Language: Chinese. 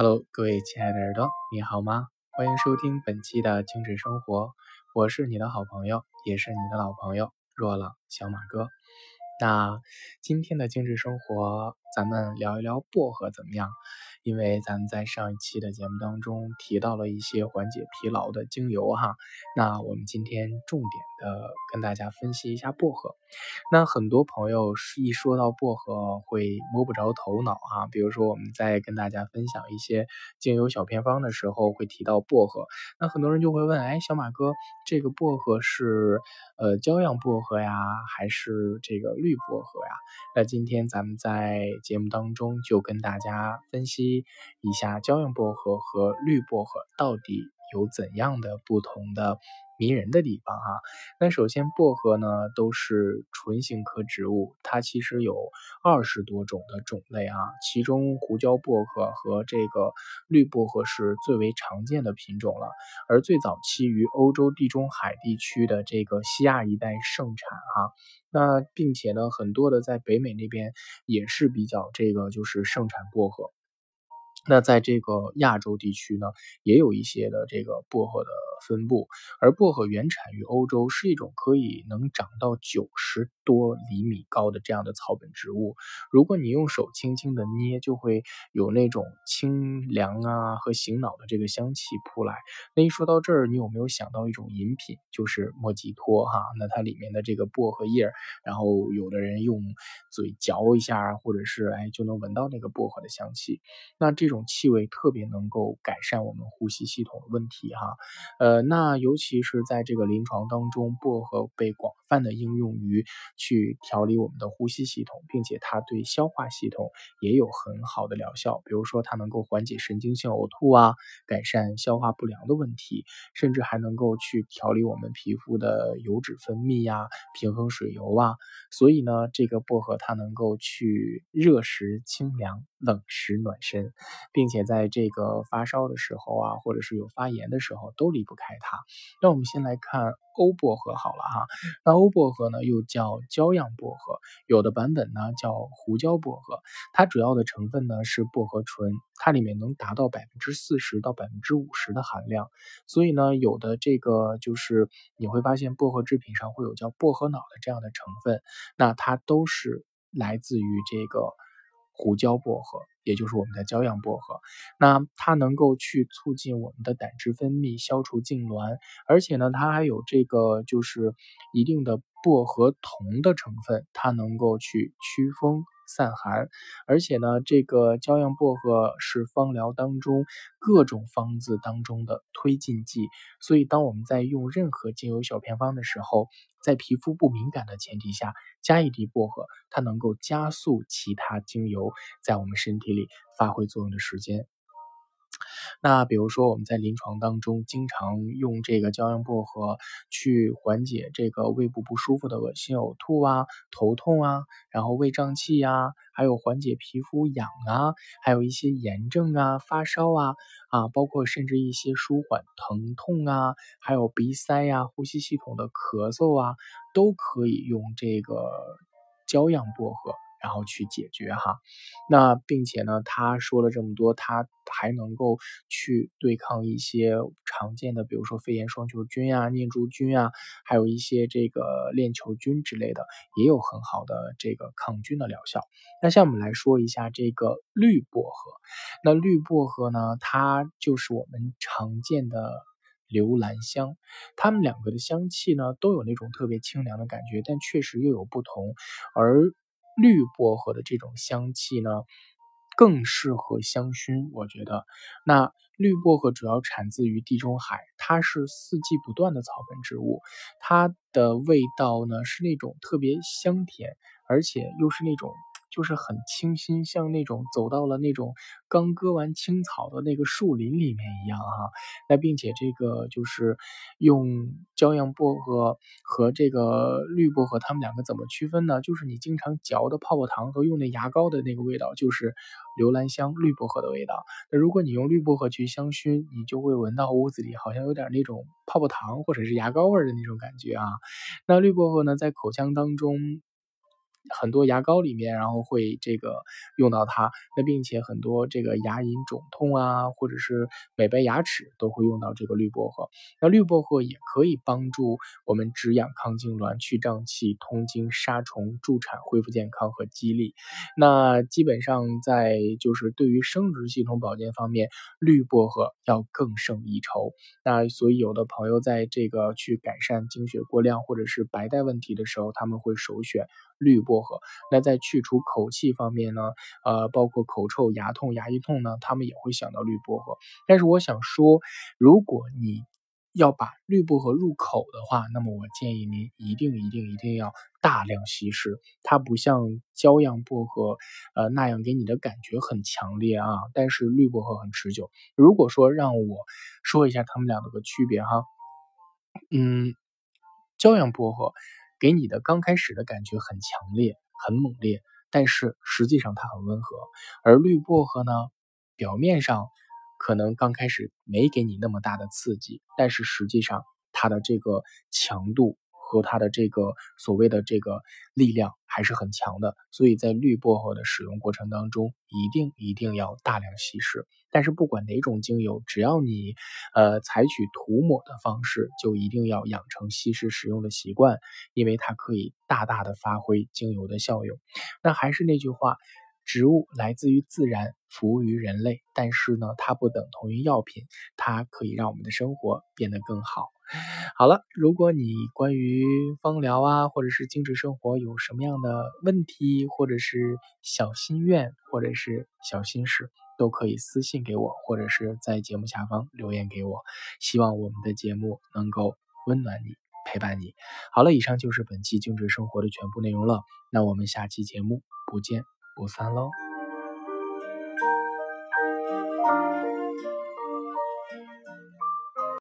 Hello，各位亲爱的耳朵，你好吗？欢迎收听本期的精致生活，我是你的好朋友，也是你的老朋友若朗小马哥。那今天的精致生活，咱们聊一聊薄荷怎么样？因为咱们在上一期的节目当中提到了一些缓解疲劳的精油哈，那我们今天重点的跟大家分析一下薄荷。那很多朋友一说到薄荷会摸不着头脑哈，比如说我们在跟大家分享一些精油小偏方的时候会提到薄荷，那很多人就会问，哎，小马哥，这个薄荷是呃胶样薄荷呀，还是这个绿薄荷呀？那今天咱们在节目当中就跟大家分析。以下胶样薄荷和绿薄荷到底有怎样的不同的迷人的地方哈？那首先薄荷呢都是唇形科植物，它其实有二十多种的种类啊，其中胡椒薄荷和这个绿薄荷是最为常见的品种了，而最早期于欧洲地中海地区的这个西亚一带盛产哈。那并且呢，很多的在北美那边也是比较这个就是盛产薄荷。那在这个亚洲地区呢，也有一些的这个薄荷的分布，而薄荷原产于欧洲，是一种可以能长到九十多厘米高的这样的草本植物。如果你用手轻轻的捏，就会有那种清凉啊和醒脑的这个香气扑来。那一说到这儿，你有没有想到一种饮品，就是莫吉托哈？那它里面的这个薄荷叶，然后有的人用嘴嚼一下，或者是哎就能闻到那个薄荷的香气。那这种。气味特别能够改善我们呼吸系统的问题哈，呃，呃那尤其是在这个临床当中，薄荷被广泛的应用于去调理我们的呼吸系统，并且它对消化系统也有很好的疗效。比如说，它能够缓解神经性呕吐啊，改善消化不良的问题，甚至还能够去调理我们皮肤的油脂分泌呀，平衡水油啊。所以呢，这个薄荷它能够去热时清凉，冷食暖身。并且在这个发烧的时候啊，或者是有发炎的时候，都离不开它。那我们先来看欧薄荷好了哈。那欧薄荷呢，又叫胶样薄荷，有的版本呢叫胡椒薄荷。它主要的成分呢是薄荷醇，它里面能达到百分之四十到百分之五十的含量。所以呢，有的这个就是你会发现薄荷制品上会有叫薄荷脑的这样的成分，那它都是来自于这个胡椒薄荷。也就是我们的胶样薄荷，那它能够去促进我们的胆汁分泌，消除痉挛，而且呢，它还有这个就是一定的薄荷酮的成分，它能够去祛风散寒，而且呢，这个胶样薄荷是芳疗当中各种方子当中的推进剂，所以当我们在用任何精油小偏方的时候，在皮肤不敏感的前提下，加一滴薄荷，它能够加速其他精油在我们身体里。发挥作用的时间。那比如说我们在临床当中经常用这个胶样薄荷去缓解这个胃部不舒服的恶心呕吐啊、头痛啊，然后胃胀气呀，还有缓解皮肤痒啊，还有一些炎症啊、发烧啊啊，包括甚至一些舒缓疼痛啊，还有鼻塞呀、呼吸系统的咳嗽啊，都可以用这个胶样薄荷。然后去解决哈，那并且呢，他说了这么多，他还能够去对抗一些常见的，比如说肺炎双球菌啊、念珠菌啊，还有一些这个链球菌之类的，也有很好的这个抗菌的疗效。那下面我们来说一下这个绿薄荷，那绿薄荷呢，它就是我们常见的留兰香，它们两个的香气呢，都有那种特别清凉的感觉，但确实又有不同，而。绿薄荷的这种香气呢，更适合香薰。我觉得，那绿薄荷主要产自于地中海，它是四季不断的草本植物，它的味道呢是那种特别香甜，而且又是那种。就是很清新，像那种走到了那种刚割完青草的那个树林里面一样哈。那并且这个就是用胶样薄荷和这个绿薄荷，它们两个怎么区分呢？就是你经常嚼的泡泡糖和用那牙膏的那个味道，就是留兰香绿薄荷的味道。那如果你用绿薄荷去香薰，你就会闻到屋子里好像有点那种泡泡糖或者是牙膏味的那种感觉啊。那绿薄荷呢，在口腔当中。很多牙膏里面，然后会这个用到它。那并且很多这个牙龈肿痛啊，或者是美白牙齿都会用到这个绿薄荷。那绿薄荷也可以帮助我们止痒、抗痉挛、去胀气、通经、杀虫、助产、恢复健康和肌力。那基本上在就是对于生殖系统保健方面，绿薄荷要更胜一筹。那所以有的朋友在这个去改善经血过量或者是白带问题的时候，他们会首选。绿薄荷，那在去除口气方面呢？呃，包括口臭、牙痛、牙龈痛呢，他们也会想到绿薄荷。但是我想说，如果你要把绿薄荷入口的话，那么我建议您一定一定一定要大量稀释。它不像胶样薄荷，呃那样给你的感觉很强烈啊，但是绿薄荷很持久。如果说让我说一下它们两个的区别哈，嗯，胶样薄荷。给你的刚开始的感觉很强烈、很猛烈，但是实际上它很温和。而绿薄荷呢，表面上可能刚开始没给你那么大的刺激，但是实际上它的这个强度。和它的这个所谓的这个力量还是很强的，所以在绿薄荷的使用过程当中，一定一定要大量稀释。但是不管哪种精油，只要你呃采取涂抹的方式，就一定要养成稀释使用的习惯，因为它可以大大的发挥精油的效用。那还是那句话，植物来自于自然，服务于人类，但是呢，它不等同于药品，它可以让我们的生活变得更好。好了，如果你关于芳疗啊，或者是精致生活有什么样的问题，或者是小心愿，或者是小心事，都可以私信给我，或者是在节目下方留言给我。希望我们的节目能够温暖你，陪伴你。好了，以上就是本期精致生活的全部内容了。那我们下期节目不见不散喽。